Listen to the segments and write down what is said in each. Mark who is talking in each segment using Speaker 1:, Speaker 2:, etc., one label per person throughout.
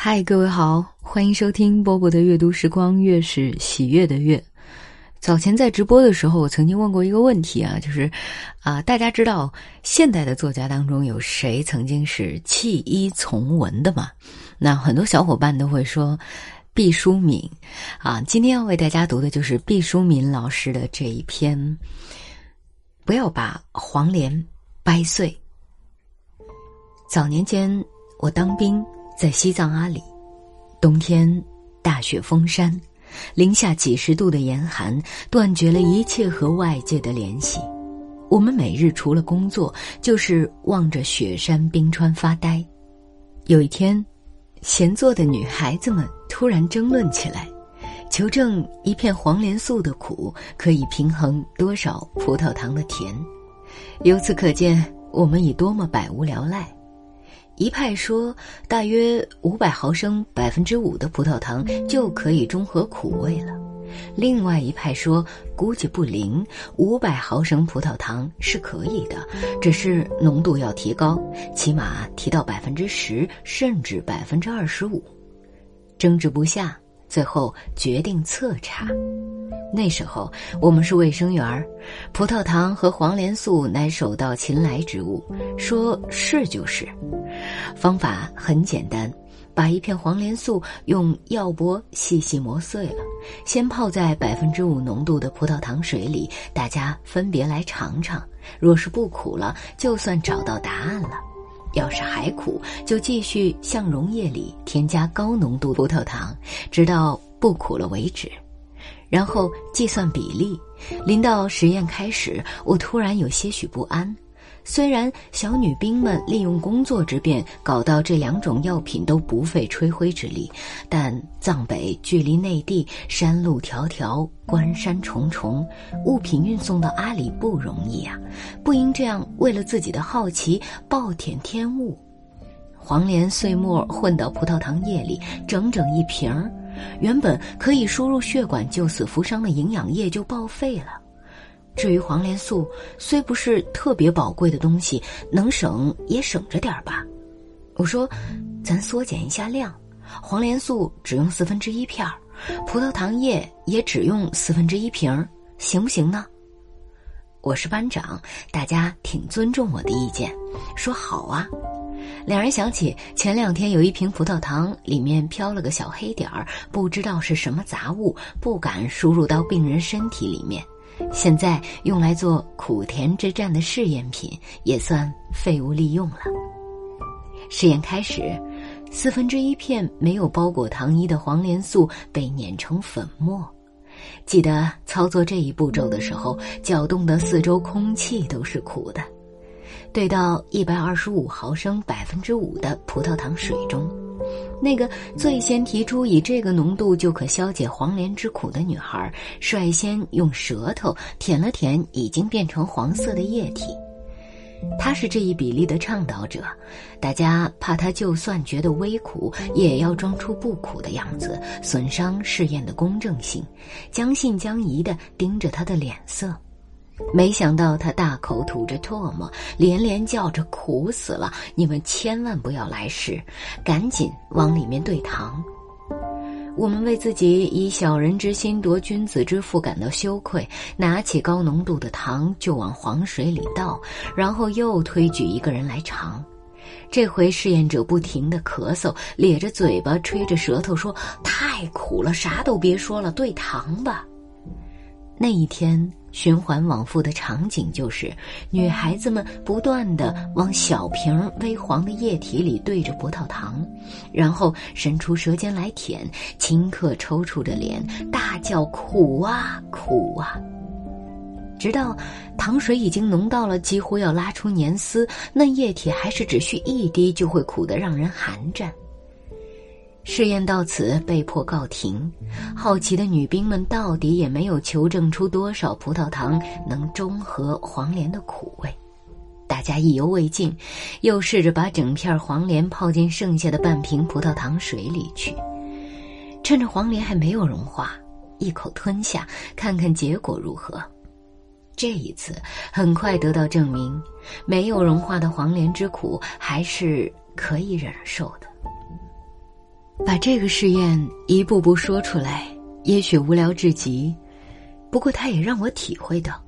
Speaker 1: 嗨，各位好，欢迎收听波波的阅读时光，月是喜悦的月。早前在直播的时候，我曾经问过一个问题啊，就是啊，大家知道现代的作家当中有谁曾经是弃医从文的吗？那很多小伙伴都会说毕淑敏啊。今天要为大家读的就是毕淑敏老师的这一篇《不要把黄连掰碎》。早年间我当兵。在西藏阿里，冬天大雪封山，零下几十度的严寒断绝了一切和外界的联系。我们每日除了工作，就是望着雪山冰川发呆。有一天，闲坐的女孩子们突然争论起来，求证一片黄连素的苦可以平衡多少葡萄糖的甜。由此可见，我们已多么百无聊赖。一派说，大约五百毫升百分之五的葡萄糖就可以中和苦味了；另外一派说，估计不灵，五百毫升葡萄糖是可以的，只是浓度要提高，起码提到百分之十甚至百分之二十五。争执不下，最后决定测查。那时候我们是卫生员儿，葡萄糖和黄连素乃手到擒来之物，说是就是。方法很简单，把一片黄连素用药钵细细磨碎了，先泡在百分之五浓度的葡萄糖水里，大家分别来尝尝。若是不苦了，就算找到答案了；要是还苦，就继续向溶液里添加高浓度葡萄糖，直到不苦了为止。然后计算比例，临到实验开始，我突然有些许不安。虽然小女兵们利用工作之便搞到这两种药品都不费吹灰之力，但藏北距离内地，山路迢迢，关山重重，物品运送到阿里不容易啊！不应这样为了自己的好奇暴殄天物。黄连碎末混到葡萄糖液里，整整一瓶儿。原本可以输入血管救死扶伤的营养液就报废了。至于黄连素，虽不是特别宝贵的东西，能省也省着点吧。我说，咱缩减一下量，黄连素只用四分之一片儿，葡萄糖液也只用四分之一瓶，行不行呢？我是班长，大家挺尊重我的意见，说好啊。两人想起前两天有一瓶葡萄糖里面飘了个小黑点儿，不知道是什么杂物，不敢输入到病人身体里面。现在用来做苦甜之战的试验品，也算废物利用了。试验开始，四分之一片没有包裹糖衣的黄连素被碾成粉末。记得操作这一步骤的时候，搅动的四周空气都是苦的。兑到一百二十五毫升百分之五的葡萄糖水中，那个最先提出以这个浓度就可消解黄连之苦的女孩，率先用舌头舔了舔已经变成黄色的液体。她是这一比例的倡导者，大家怕她就算觉得微苦，也要装出不苦的样子，损伤试验的公正性，将信将疑地盯着她的脸色。没想到他大口吐着唾沫，连连叫着“苦死了！”你们千万不要来试，赶紧往里面兑糖。我们为自己以小人之心夺君子之腹感到羞愧，拿起高浓度的糖就往黄水里倒，然后又推举一个人来尝。这回试验者不停地咳嗽，咧着嘴巴，吹着舌头说：“太苦了，啥都别说了，兑糖吧。”那一天。循环往复的场景就是，女孩子们不断的往小瓶微黄的液体里兑着葡萄糖，然后伸出舌尖来舔，顷刻抽搐着脸，大叫苦啊苦啊！直到糖水已经浓到了几乎要拉出粘丝，那液体还是只需一滴就会苦得让人寒战。试验到此被迫告停，好奇的女兵们到底也没有求证出多少葡萄糖能中和黄连的苦味。大家意犹未尽，又试着把整片黄连泡进剩下的半瓶葡萄糖水里去，趁着黄连还没有融化，一口吞下，看看结果如何。这一次很快得到证明，没有融化的黄连之苦还是可以忍受的。把这个试验一步步说出来，也许无聊至极，不过它也让我体会到，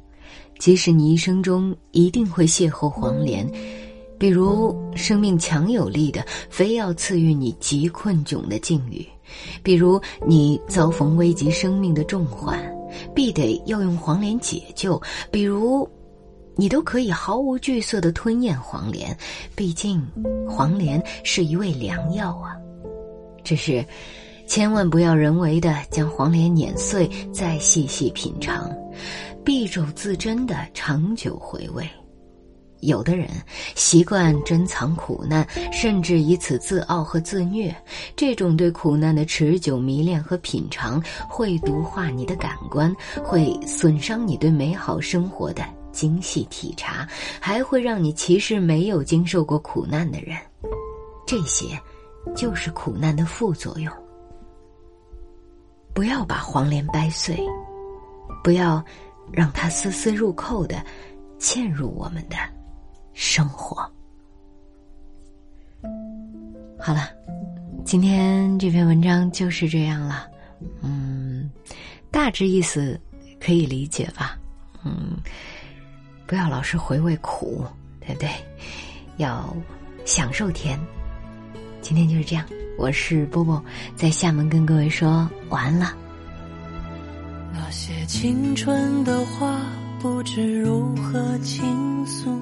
Speaker 1: 即使你一生中一定会邂逅黄连，比如生命强有力的非要赐予你极困窘的境遇，比如你遭逢危及生命的重患，必得要用黄连解救，比如。你都可以毫无惧色的吞咽黄连，毕竟黄连是一味良药啊。只是，千万不要人为的将黄连碾碎再细细品尝，敝帚自珍的长久回味。有的人习惯珍藏苦难，甚至以此自傲和自虐。这种对苦难的持久迷恋和品尝，会毒化你的感官，会损伤你对美好生活的。精细体察，还会让你歧视没有经受过苦难的人。这些，就是苦难的副作用。不要把黄连掰碎，不要让它丝丝入扣的嵌入我们的生活。好了，今天这篇文章就是这样了。嗯，大致意思可以理解吧？嗯。不要老是回味苦，对不对？要享受甜。今天就是这样，我是波波，在厦门跟各位说晚安了。
Speaker 2: 那些青春的话，不知如何倾诉，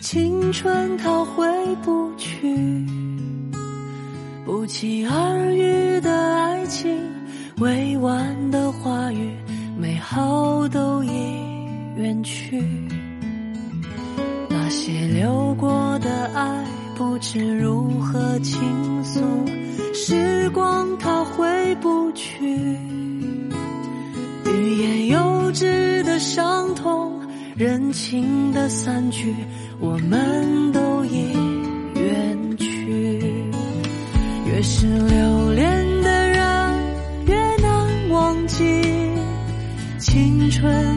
Speaker 2: 青春它回不去，不期而遇的爱情，委婉的话语，美好都已远去。那些流过的爱，不知如何倾诉。时光它回不去，欲言又止的伤痛，人情的散去，我们都已远去。越是留恋的人，越难忘记。青春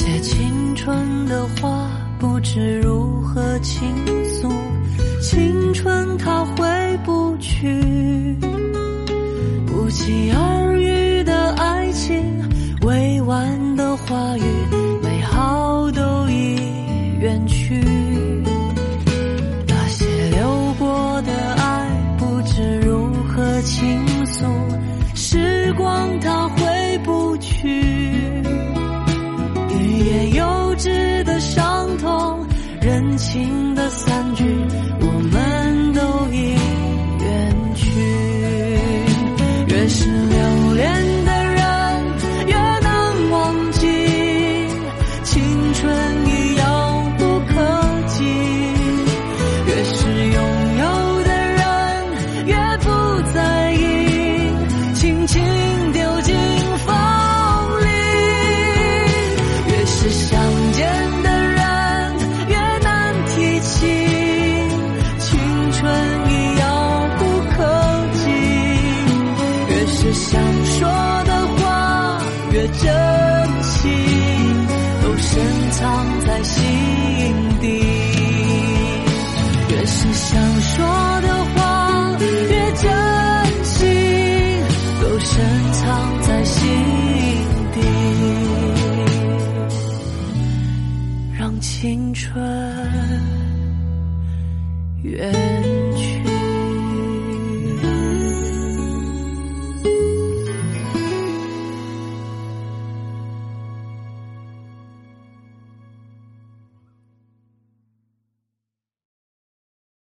Speaker 2: 写青春的话不知如何倾诉，青春它回不去，不期而越珍惜，都深藏在心底。越是想说的话越珍惜，都深藏在心底。让青春远去。